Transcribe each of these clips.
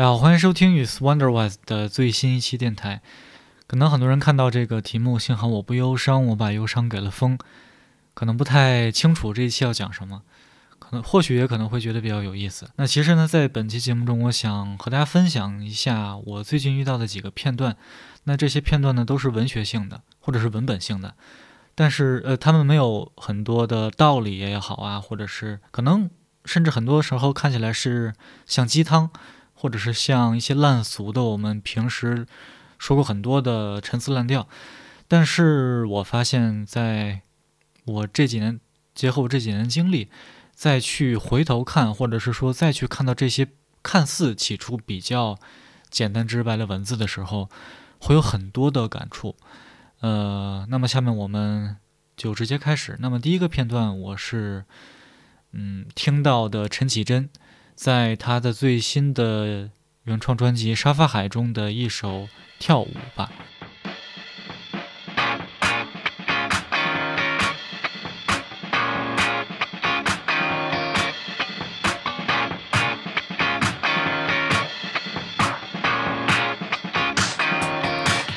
大家好，欢迎收听与 Wonderwise 的最新一期电台。可能很多人看到这个题目，幸好我不忧伤，我把忧伤给了风，可能不太清楚这一期要讲什么，可能或许也可能会觉得比较有意思。那其实呢，在本期节目中，我想和大家分享一下我最近遇到的几个片段。那这些片段呢，都是文学性的，或者是文本性的，但是呃，他们没有很多的道理也好啊，或者是可能甚至很多时候看起来是像鸡汤。或者是像一些烂俗的，我们平时说过很多的陈词滥调，但是我发现，在我这几年结合我这几年经历，再去回头看，或者是说再去看到这些看似起初比较简单直白的文字的时候，会有很多的感触。呃，那么下面我们就直接开始。那么第一个片段，我是嗯听到的陈绮贞。在他的最新的原创专辑《沙发海》中的一首《跳舞吧》。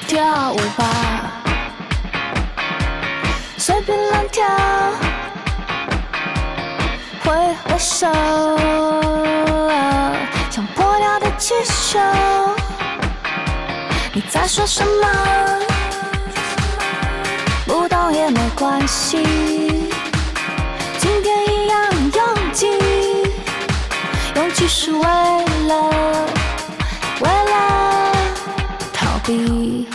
跳舞吧，随便乱跳，挥挥手。气球，你在说什么？不懂也没关系，今天一样拥挤，拥挤是为了为了逃避。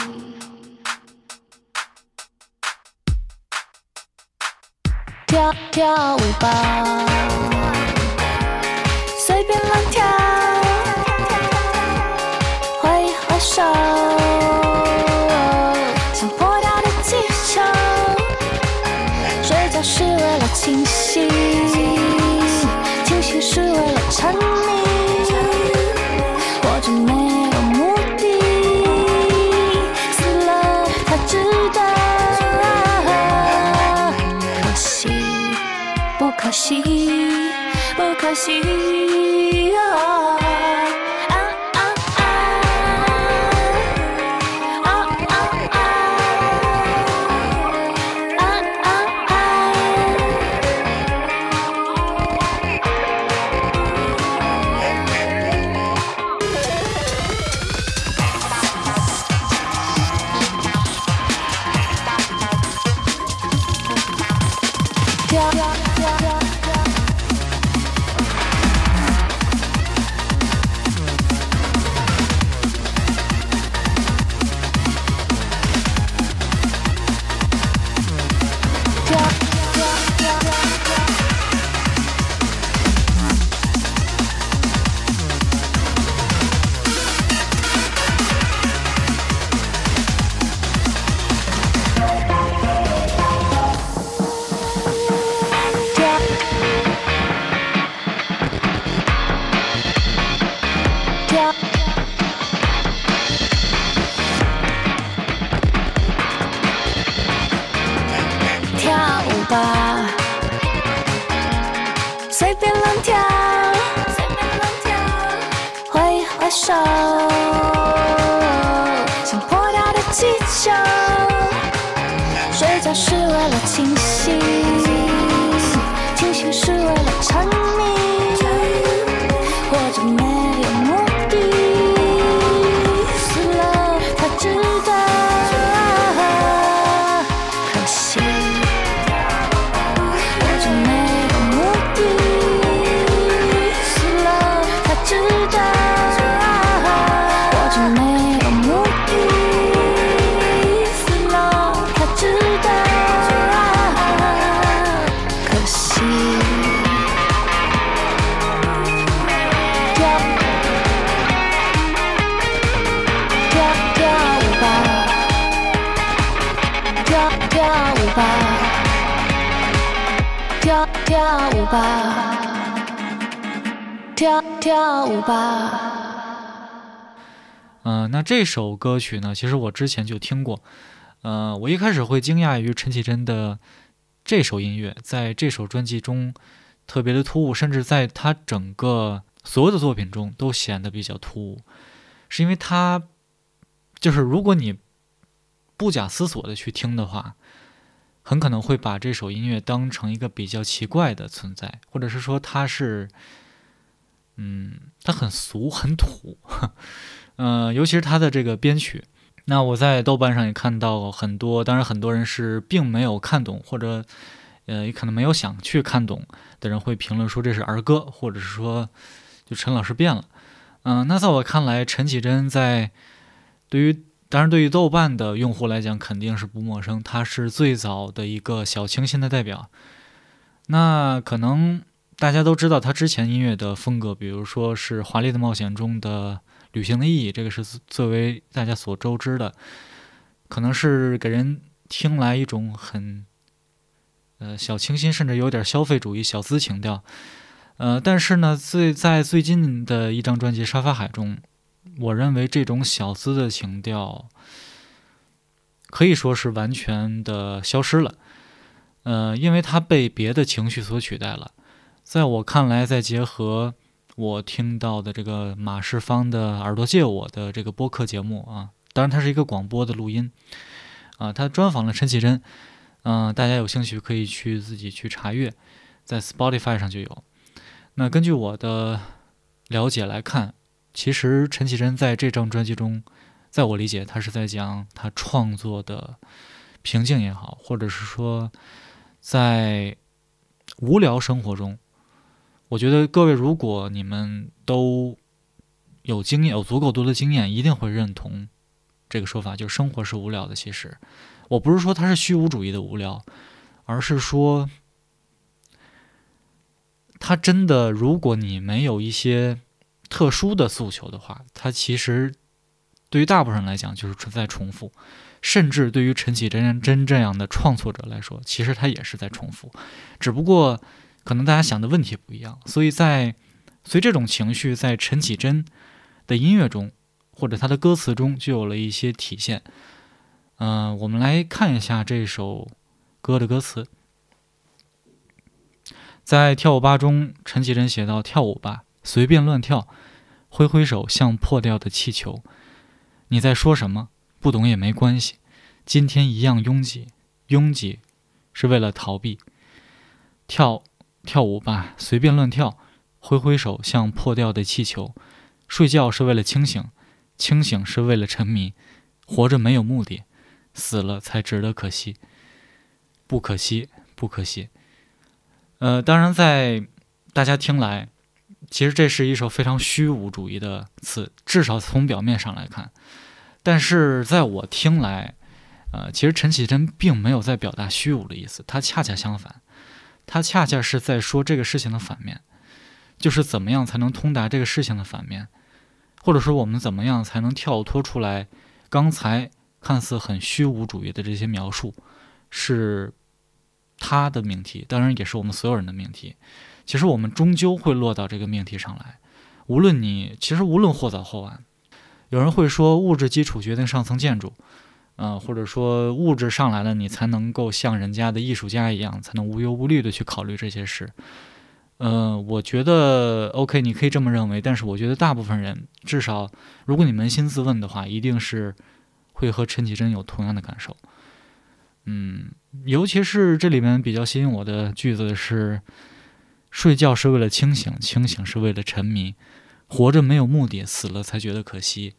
跳跳舞吧，心。是为了情。跳跳舞吧。嗯，那这首歌曲呢？其实我之前就听过。呃，我一开始会惊讶于陈绮贞的这首音乐，在这首专辑中特别的突兀，甚至在她整个所有的作品中都显得比较突兀，是因为她就是如果你不假思索的去听的话，很可能会把这首音乐当成一个比较奇怪的存在，或者是说它是，嗯，它很俗很土，呃，尤其是它的这个编曲。那我在豆瓣上也看到很多，当然很多人是并没有看懂，或者呃也可能没有想去看懂的人会评论说这是儿歌，或者是说就陈老师变了。嗯，那在我看来，陈绮贞在对于当然对于豆瓣的用户来讲肯定是不陌生，她是最早的一个小清新的代表。那可能大家都知道他之前音乐的风格，比如说是《华丽的冒险》中的。旅行的意义，这个是最为大家所周知的，可能是给人听来一种很，呃小清新，甚至有点消费主义、小资情调。呃，但是呢，最在最近的一张专辑《沙发海》中，我认为这种小资的情调可以说是完全的消失了。呃，因为它被别的情绪所取代了。在我看来，再结合。我听到的这个马世芳的耳朵借我的这个播客节目啊，当然它是一个广播的录音啊，他专访了陈绮贞，嗯，大家有兴趣可以去自己去查阅，在 Spotify 上就有。那根据我的了解来看，其实陈绮贞在这张专辑中，在我理解，他是在讲他创作的瓶颈也好，或者是说在无聊生活中。我觉得各位，如果你们都有经验，有足够多的经验，一定会认同这个说法，就是生活是无聊的。其实，我不是说它是虚无主义的无聊，而是说，它真的，如果你没有一些特殊的诉求的话，它其实对于大部分人来讲就是存在重复，甚至对于陈绮贞真这样的创作者来说，其实他也是在重复，只不过。可能大家想的问题不一样，所以在所以这种情绪在陈绮贞的音乐中或者她的歌词中就有了一些体现。嗯，我们来看一下这首歌的歌词。在跳舞吧中，陈绮贞写道：“跳舞吧，随便乱跳，挥挥手像破掉的气球。你在说什么？不懂也没关系。今天一样拥挤，拥挤是为了逃避。跳。”跳舞吧，随便乱跳，挥挥手像破掉的气球。睡觉是为了清醒，清醒是为了沉迷。活着没有目的，死了才值得可惜。不可惜，不可惜。呃，当然，在大家听来，其实这是一首非常虚无主义的词，至少从表面上来看。但是在我听来，呃，其实陈绮贞并没有在表达虚无的意思，她恰恰相反。他恰恰是在说这个事情的反面，就是怎么样才能通达这个事情的反面，或者说我们怎么样才能跳脱出来刚才看似很虚无主义的这些描述，是他的命题，当然也是我们所有人的命题。其实我们终究会落到这个命题上来，无论你其实无论或早或晚，有人会说物质基础决定上层建筑。嗯，或者说物质上来了，你才能够像人家的艺术家一样，才能无忧无虑的去考虑这些事。嗯，我觉得 OK，你可以这么认为，但是我觉得大部分人，至少如果你扪心自问的话，一定是会和陈绮贞有同样的感受。嗯，尤其是这里面比较吸引我的句子是：睡觉是为了清醒，清醒是为了沉迷，活着没有目的，死了才觉得可惜。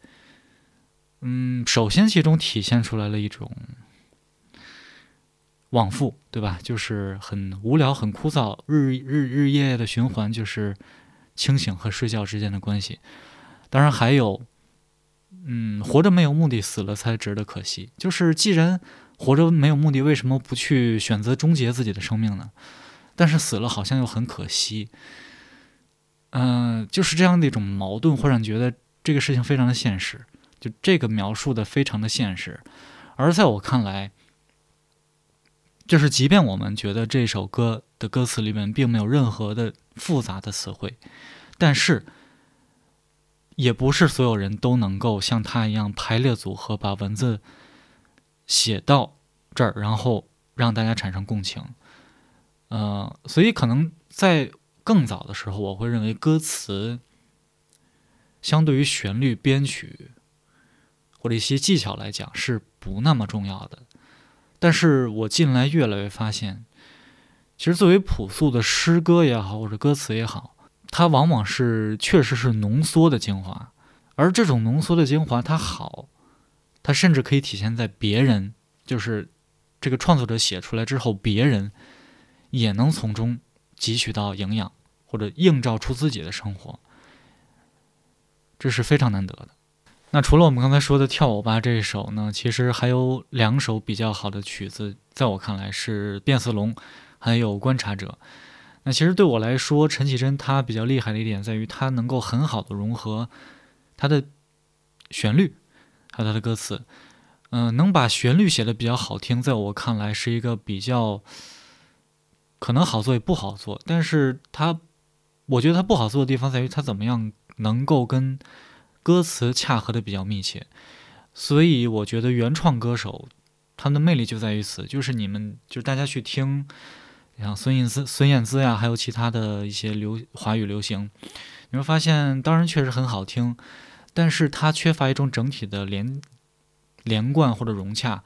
嗯，首先其中体现出来了一种往复，对吧？就是很无聊、很枯燥，日日日夜夜的循环，就是清醒和睡觉之间的关系。当然还有，嗯，活着没有目的，死了才值得可惜。就是既然活着没有目的，为什么不去选择终结自己的生命呢？但是死了好像又很可惜。嗯，就是这样的一种矛盾，会让你觉得这个事情非常的现实。就这个描述的非常的现实，而在我看来，就是即便我们觉得这首歌的歌词里面并没有任何的复杂的词汇，但是也不是所有人都能够像他一样排列组合，把文字写到这儿，然后让大家产生共情。呃，所以可能在更早的时候，我会认为歌词相对于旋律编曲或者一些技巧来讲是不那么重要的。但是我近来越来越发现，其实作为朴素的诗歌也好，或者歌词也好，它往往是确实是浓缩的精华，而这种浓缩的精华它好，它甚至可以体现在别人，就是这个创作者写出来之后，别人也能从中汲取到营养，或者映照出自己的生活，这是非常难得的。那除了我们刚才说的《跳舞吧》这一首呢，其实还有两首比较好的曲子，在我看来是《变色龙》，还有《观察者》。那其实对我来说，陈绮贞她比较厉害的一点在于，她能够很好的融合她的旋律，还有她的歌词，嗯，能把旋律写的比较好听，在我看来是一个比较可能好做也不好做。但是她，我觉得她不好做的地方在于，她怎么样能够跟歌词恰合的比较密切。所以我觉得原创歌手他们的魅力就在于此，就是你们就是大家去听。像孙燕姿、孙燕姿呀，还有其他的一些流华语流行，你会发现，当然确实很好听，但是它缺乏一种整体的连连贯或者融洽。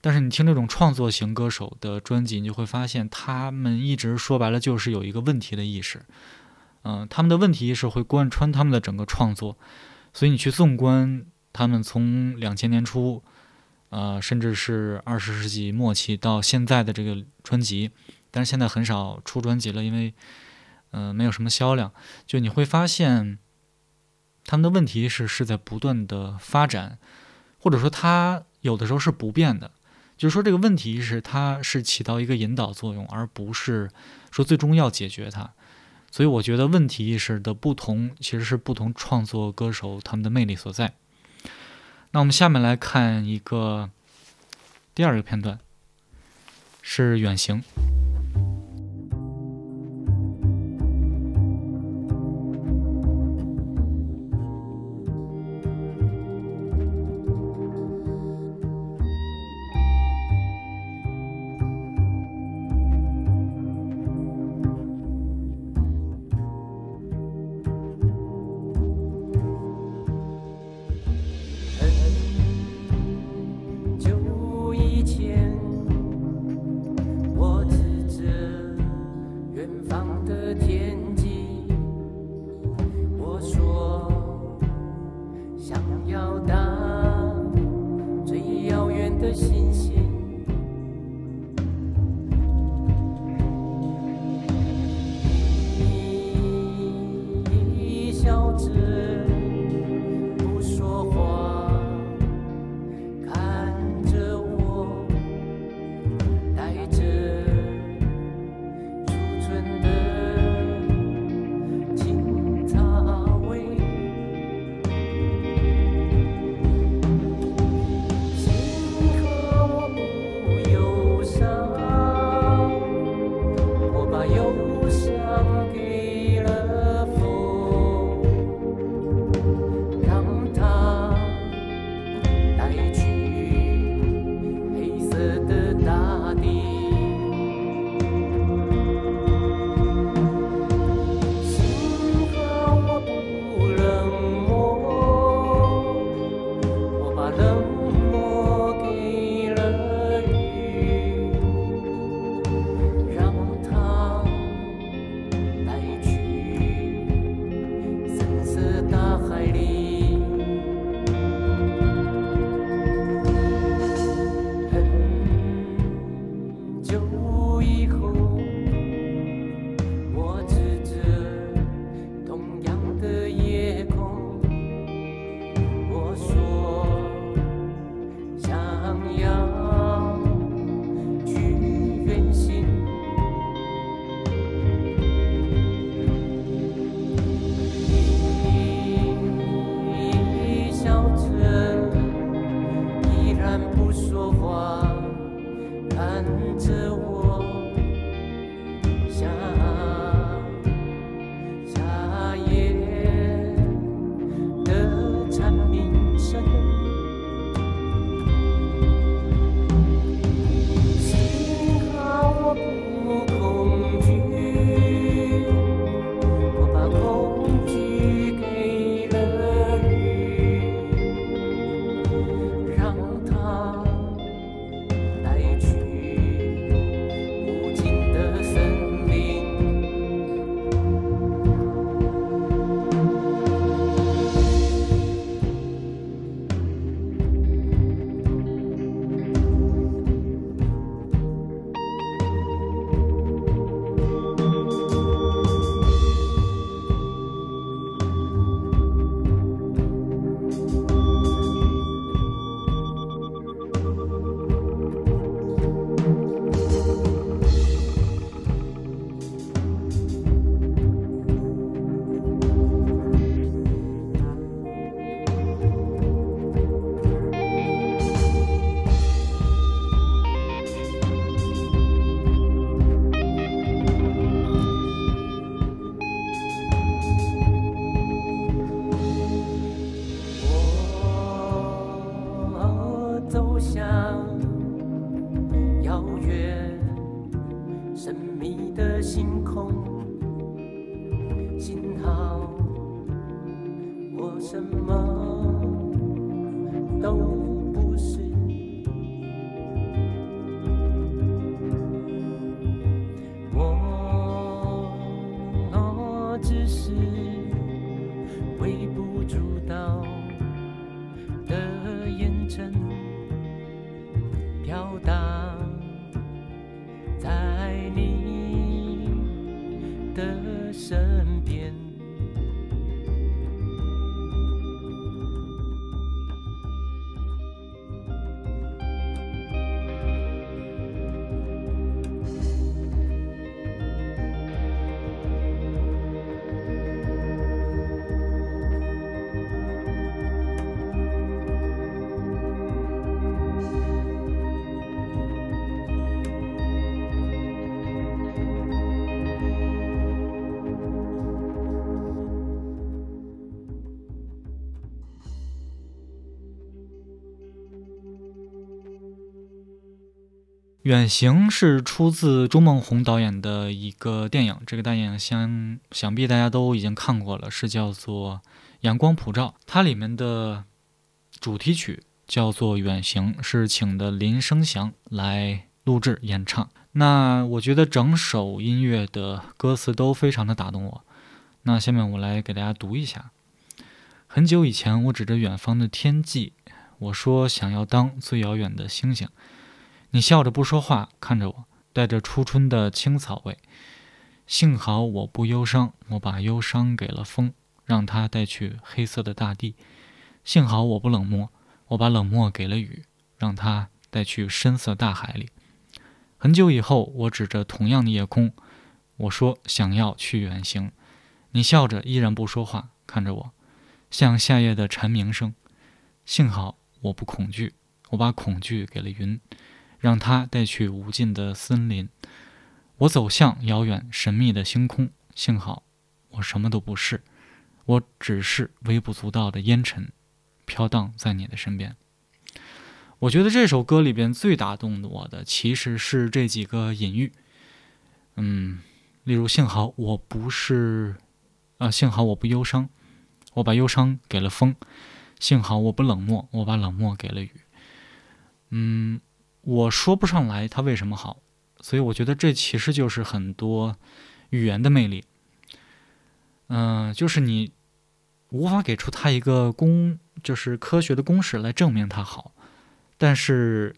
但是你听这种创作型歌手的专辑，你就会发现，他们一直说白了就是有一个问题的意识，嗯，他们的问题意识会贯穿他们的整个创作。所以你去纵观他们从两千年初，呃，甚至是二十世纪末期到现在的这个专辑。但是现在很少出专辑了，因为，嗯，没有什么销量。就你会发现，他们的问题是是在不断的发展，或者说他有的时候是不变的。就是说这个问题是它是起到一个引导作用，而不是说最终要解决它。所以我觉得问题意识的不同，其实是不同创作歌手他们的魅力所在。那我们下面来看一个第二个片段，是《远行》。远行是出自朱梦红导演的一个电影，这个电影相想必大家都已经看过了，是叫做《阳光普照》。它里面的主题曲叫做《远行》，是请的林生祥来录制演唱。那我觉得整首音乐的歌词都非常的打动我。那下面我来给大家读一下。很久以前，我指着远方的天际，我说想要当最遥远的星星。你笑着不说话，看着我，带着初春的青草味。幸好我不忧伤，我把忧伤给了风，让它带去黑色的大地。幸好我不冷漠，我把冷漠给了雨，让它带去深色大海里。很久以后，我指着同样的夜空，我说想要去远行。你笑着依然不说话，看着我，像夏夜的蝉鸣声。幸好我不恐惧，我把恐惧给了云。让它带去无尽的森林。我走向遥远神秘的星空，幸好我什么都不是，我只是微不足道的烟尘，飘荡在你的身边。我觉得这首歌里边最打动我的其实是这几个隐喻，嗯，例如幸好我不是，啊，幸好我不忧伤，我把忧伤给了风；幸好我不冷漠，我把冷漠给了雨。嗯。我说不上来它为什么好，所以我觉得这其实就是很多语言的魅力。嗯、就是你无法给出它一个公，就是科学的公式来证明它好，但是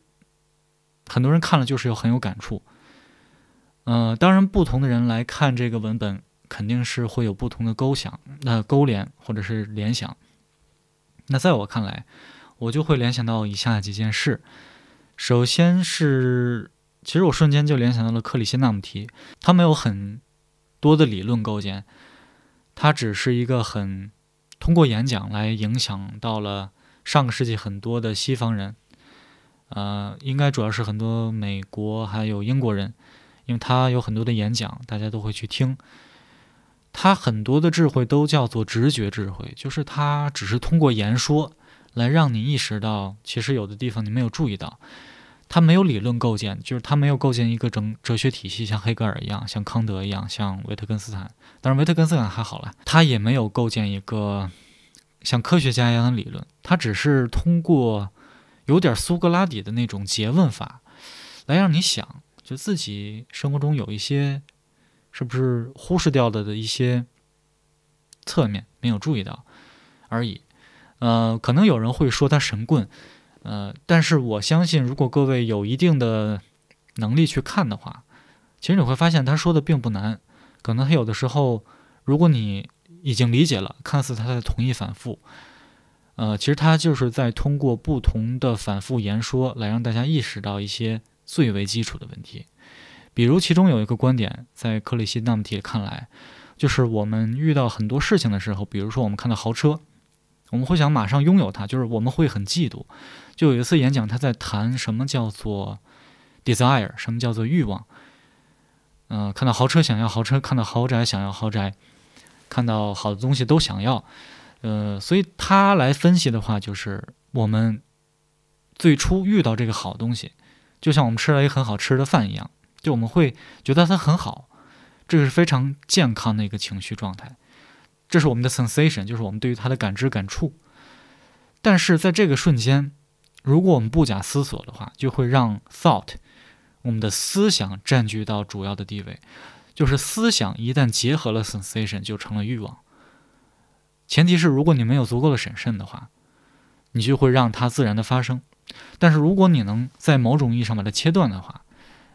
很多人看了就是有很有感触。呃，当然，不同的人来看这个文本，肯定是会有不同的勾想、那、勾连或者是联想。那在我看来，我就会联想到以下几件事。首先是，其实我瞬间就联想到了克里希那穆提，他没有很多的理论构建，他只是一个很通过演讲来影响到了上个世纪很多的西方人，呃，应该主要是很多美国还有英国人，因为他有很多的演讲，大家都会去听。他很多的智慧都叫做直觉智慧，就是他只是通过言说来让你意识到，其实有的地方你没有注意到。他没有理论构建，就是他没有构建一个整哲学体系，像黑格尔一样，像康德一样，像维特根斯坦。当然，维特根斯坦还好了，他也没有构建一个像科学家一样的理论，他只是通过有点苏格拉底的那种诘问法，来让你想，就自己生活中有一些是不是忽视掉的的一些侧面没有注意到而已。呃，可能有人会说他神棍，呃，但是我相信，如果各位有一定的能力去看的话，其实你会发现他说的并不难。可能他有的时候，如果你已经理解了，看似他在同意反复，呃，其实他就是在通过不同的反复言说来让大家意识到一些最为基础的问题。比如其中有一个观点，在克里希那穆提看来，就是我们遇到很多事情的时候，比如说我们看到豪车。我们会想马上拥有它，就是我们会很嫉妒。就有一次演讲，他在谈什么叫做 desire，什么叫做欲望。嗯，看到豪车想要豪车，看到豪宅想要豪宅，看到好的东西都想要。呃，所以他来分析的话，就是我们最初遇到这个好东西，就像我们吃了一个很好吃的饭一样，就我们会觉得它很好，这个是非常健康的一个情绪状态。这是我们的 sensation，就是我们对于它的感知感触。但是在这个瞬间，如果我们不假思索的话，就会让 thought，我们的思想占据到主要的地位。就是思想一旦结合了 sensation，就成了欲望。前提是如果你没有足够的审慎的话，你就会让它自然的发生。但是如果你能在某种意义上把它切断的话，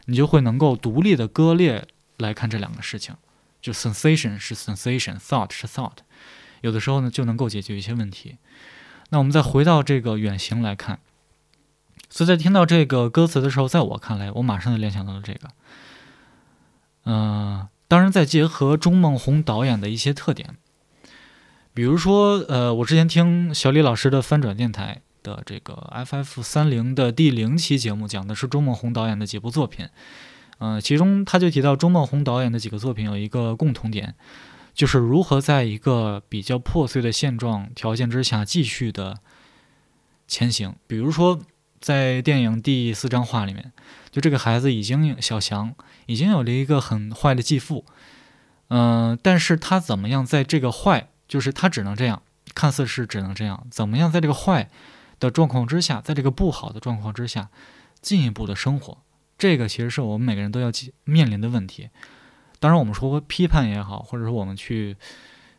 你就会能够独立的割裂来看这两个事情。就 sensation 是 sensation，thought 是 thought，有的时候呢就能够解决一些问题。那我们再回到这个远行来看，所以在听到这个歌词的时候，在我看来，我马上就联想到了这个。嗯，当然再结合钟孟宏导演的一些特点，比如说，呃，我之前听小李老师的翻转电台的这个 FF 三零的第零期节目，讲的是钟孟宏导演的几部作品。嗯，其中他就提到钟孟宏导演的几个作品有一个共同点，就是如何在一个比较破碎的现状条件之下继续的前行。比如说，在电影第四张画里面，就这个孩子已经小翔已经有了一个很坏的继父，嗯，但是他怎么样在这个坏，就是他只能这样，看似是只能这样，怎么样在这个坏的状况之下，在这个不好的状况之下，进一步的生活。这个其实是我们每个人都要面临的问题。当然，我们说批判也好，或者说我们去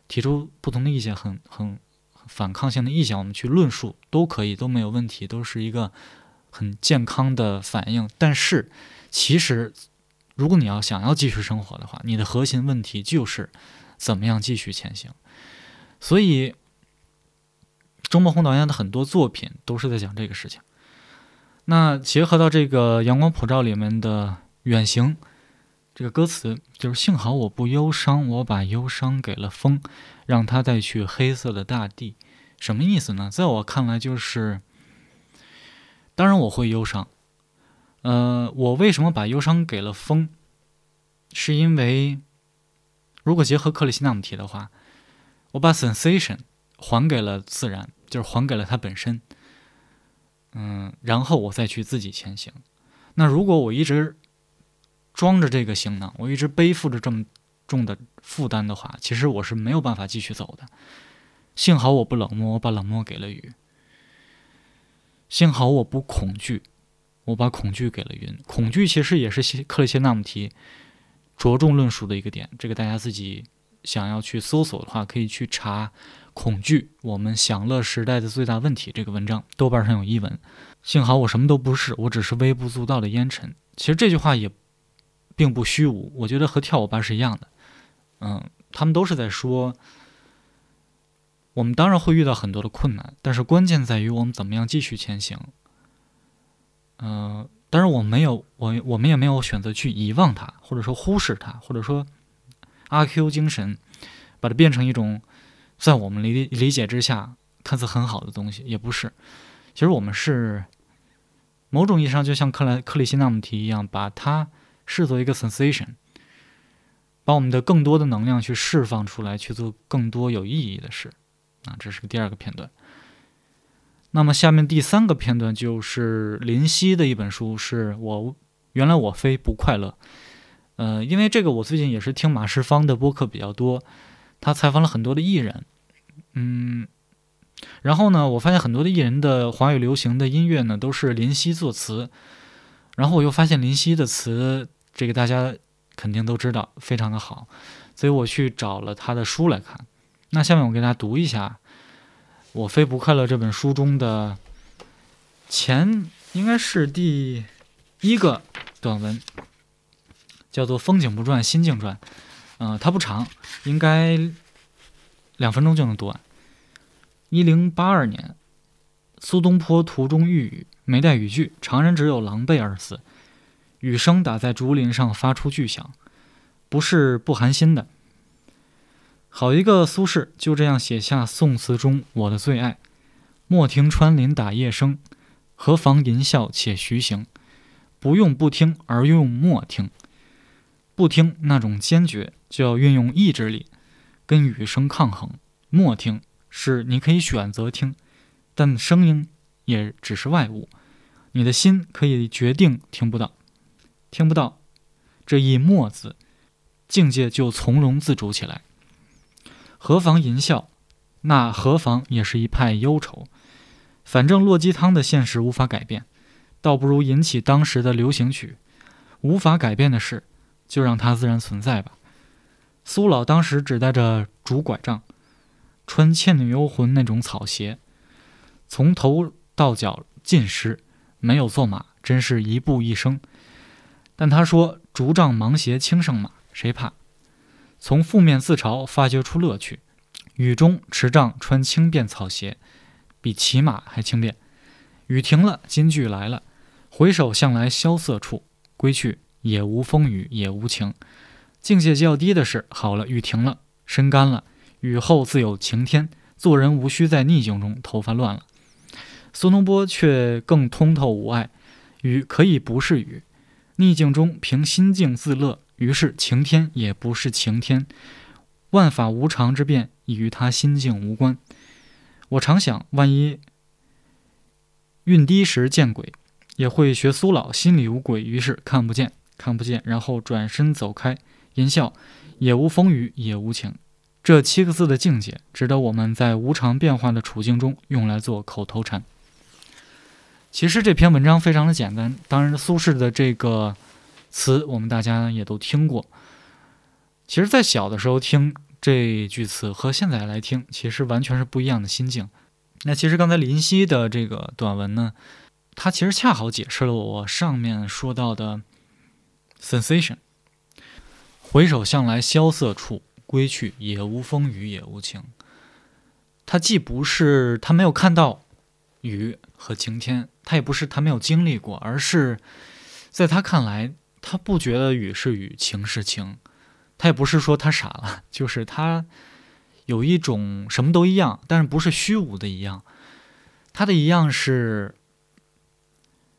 提出不同的意见，很很反抗性的意见，我们去论述都可以，都没有问题，都是一个很健康的反应。但是，其实如果你要想要继续生活的话，你的核心问题就是怎么样继续前行。所以，钟孟宏导演的很多作品都是在讲这个事情。那结合到这个《阳光普照》里面的“远行”这个歌词，就是“幸好我不忧伤，我把忧伤给了风，让它带去黑色的大地”。什么意思呢？在我看来，就是当然我会忧伤。呃，我为什么把忧伤给了风？是因为如果结合克里希那穆提的话，我把 sensation 还给了自然，就是还给了它本身。嗯，然后我再去自己前行。那如果我一直装着这个行囊，我一直背负着这么重的负担的话，其实我是没有办法继续走的。幸好我不冷漠，我把冷漠给了雨；幸好我不恐惧，我把恐惧给了云。恐惧其实也是克里希那穆提着重论述的一个点。这个大家自己想要去搜索的话，可以去查。恐惧，我们享乐时代的最大问题。这个文章豆瓣上有译文。幸好我什么都不是，我只是微不足道的烟尘。其实这句话也并不虚无，我觉得和跳舞吧是一样的。嗯，他们都是在说，我们当然会遇到很多的困难，但是关键在于我们怎么样继续前行。嗯，当然我没有，我我们也没有选择去遗忘它，或者说忽视它，或者说阿 Q 精神，把它变成一种。在我们理理解之下，看似很好的东西，也不是。其实我们是某种意义上，就像克莱克里希那穆提一样，把它视作一个 sensation，把我们的更多的能量去释放出来，去做更多有意义的事。啊，这是第二个片段。那么下面第三个片段就是林夕的一本书，是我原来我非不快乐。呃，因为这个我最近也是听马世芳的播客比较多。他采访了很多的艺人，嗯，然后呢，我发现很多的艺人的华语流行的音乐呢都是林夕作词，然后我又发现林夕的词，这个大家肯定都知道，非常的好，所以我去找了他的书来看。那下面我给大家读一下《我非不快乐》这本书中的前应该是第一个短文，叫做“风景不转，心境转”。嗯、它不长，应该两分钟就能读完。一零八二年，苏东坡途中遇雨，没带雨具，常人只有狼狈而死。雨声打在竹林上，发出巨响，不是不寒心的。好一个苏轼，就这样写下宋词中我的最爱。莫听穿林打叶声，何妨吟啸且徐行。不用不听，而用莫听。不听那种坚决，就要运用意志力，跟雨声抗衡。莫听是你可以选择听，但声音也只是外物，你的心可以决定听不到，听不到这一默字，境界就从容自主起来。何妨吟啸？那何妨也是一派忧愁。反正落鸡汤的现实无法改变，倒不如引起当时的流行曲。无法改变的事，就让它自然存在吧。苏老当时只带着竹拐杖，穿《倩女幽魂》那种草鞋，从头到脚尽湿，没有坐马，真是一步一生。但他说：“竹杖芒鞋轻胜马，谁怕？”从负面自嘲发掘出乐趣。雨中持杖穿轻便草鞋，比骑马还轻便。雨停了，金句来了：“回首向来萧瑟处，归去也无风雨也无晴。”境界较低的是，好了，雨停了，身干了，雨后自有晴天。做人无需在逆境中头发乱了。苏东坡却更通透无碍，雨可以不是雨，逆境中凭心境自乐。于是晴天也不是晴天，万法无常之变已与他心境无关。我常想，万一运低时见鬼，也会学苏老，心里无鬼，于是看不见，看不见，然后转身走开。吟啸，也无风雨也无晴。这七个字的境界，值得我们在无常变化的处境中用来做口头禅。其实这篇文章非常的简单，当然苏轼的这个词我们大家也都听过。其实，在小的时候听这句词和现在来听，其实完全是不一样的心境。那其实刚才林夕的这个短文呢，它其实恰好解释了我上面说到的 sensation。回首向来萧瑟处，归去也无风雨也无晴。他既不是他没有看到雨和晴天，他也不是他没有经历过，而是在他看来，他不觉得雨是雨，晴是晴。他也不是说他傻了，就是他有一种什么都一样，但是不是虚无的一样。他的一样是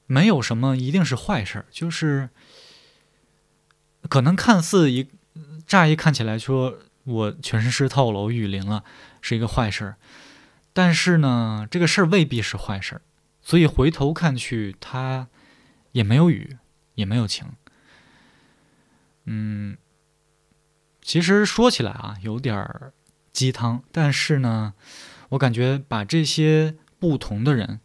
没有什么一定是坏事儿，就是。可能看似一乍一看起来说我全身湿透了，我雨淋了，是一个坏事儿。但是呢，这个事儿未必是坏事儿，所以回头看去，它也没有雨，也没有晴。嗯，其实说起来啊，有点儿鸡汤，但是呢，我感觉把这些不同的人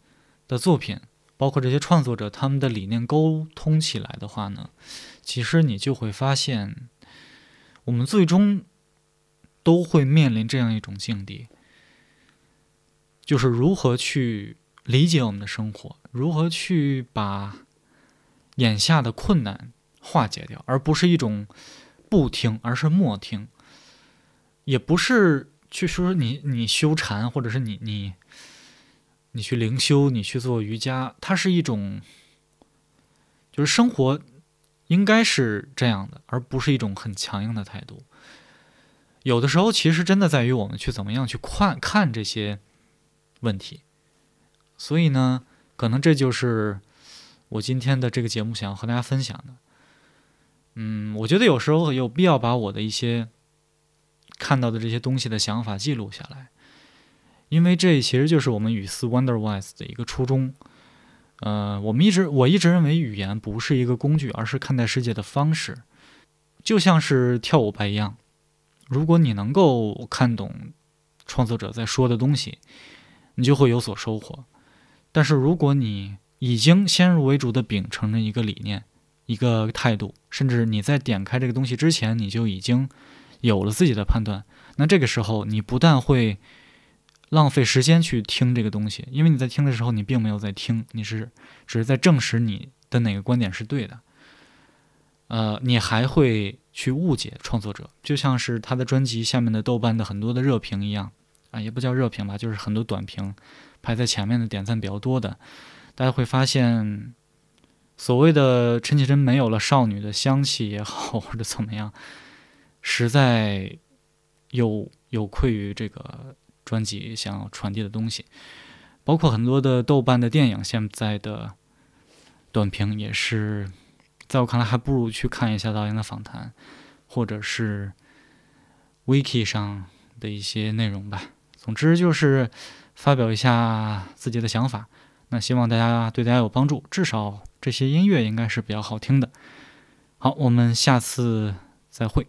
的作品，包括这些创作者他们的理念沟通起来的话呢。其实你就会发现，我们最终都会面临这样一种境地，就是如何去理解我们的生活，如何去把眼下的困难化解掉，而不是一种不听，而是默听，也不是去说你你修禅，或者是你你你去灵修，你去做瑜伽，它是一种就是生活。应该是这样的，而不是一种很强硬的态度。有的时候，其实真的在于我们去怎么样去看看这些问题。所以呢，可能这就是我今天的这个节目想要和大家分享的。嗯，我觉得有时候有必要把我的一些看到的这些东西的想法记录下来，因为这其实就是我们语丝 Wonderwise 的一个初衷。呃，我们一直我一直认为语言不是一个工具，而是看待世界的方式，就像是跳舞吧一样。如果你能够看懂创作者在说的东西，你就会有所收获。但是如果你已经先入为主的秉承着一个理念、一个态度，甚至你在点开这个东西之前，你就已经有了自己的判断，那这个时候你不但会浪费时间去听这个东西，因为你在听的时候，你并没有在听，你是只是在证实你的哪个观点是对的。呃，你还会去误解创作者，就像是他的专辑下面的豆瓣的很多的热评一样啊，也不叫热评吧，就是很多短评排在前面的点赞比较多的，大家会发现，所谓的陈绮贞没有了少女的香气也好，或者怎么样，实在有有愧于这个专辑想要传递的东西，包括很多的豆瓣的电影现在的短评也是。在我看来，还不如去看一下导演的访谈，或者是 wiki 上的一些内容吧。总之就是发表一下自己的想法。那希望大家对大家有帮助，至少这些音乐应该是比较好听的。好，我们下次再会。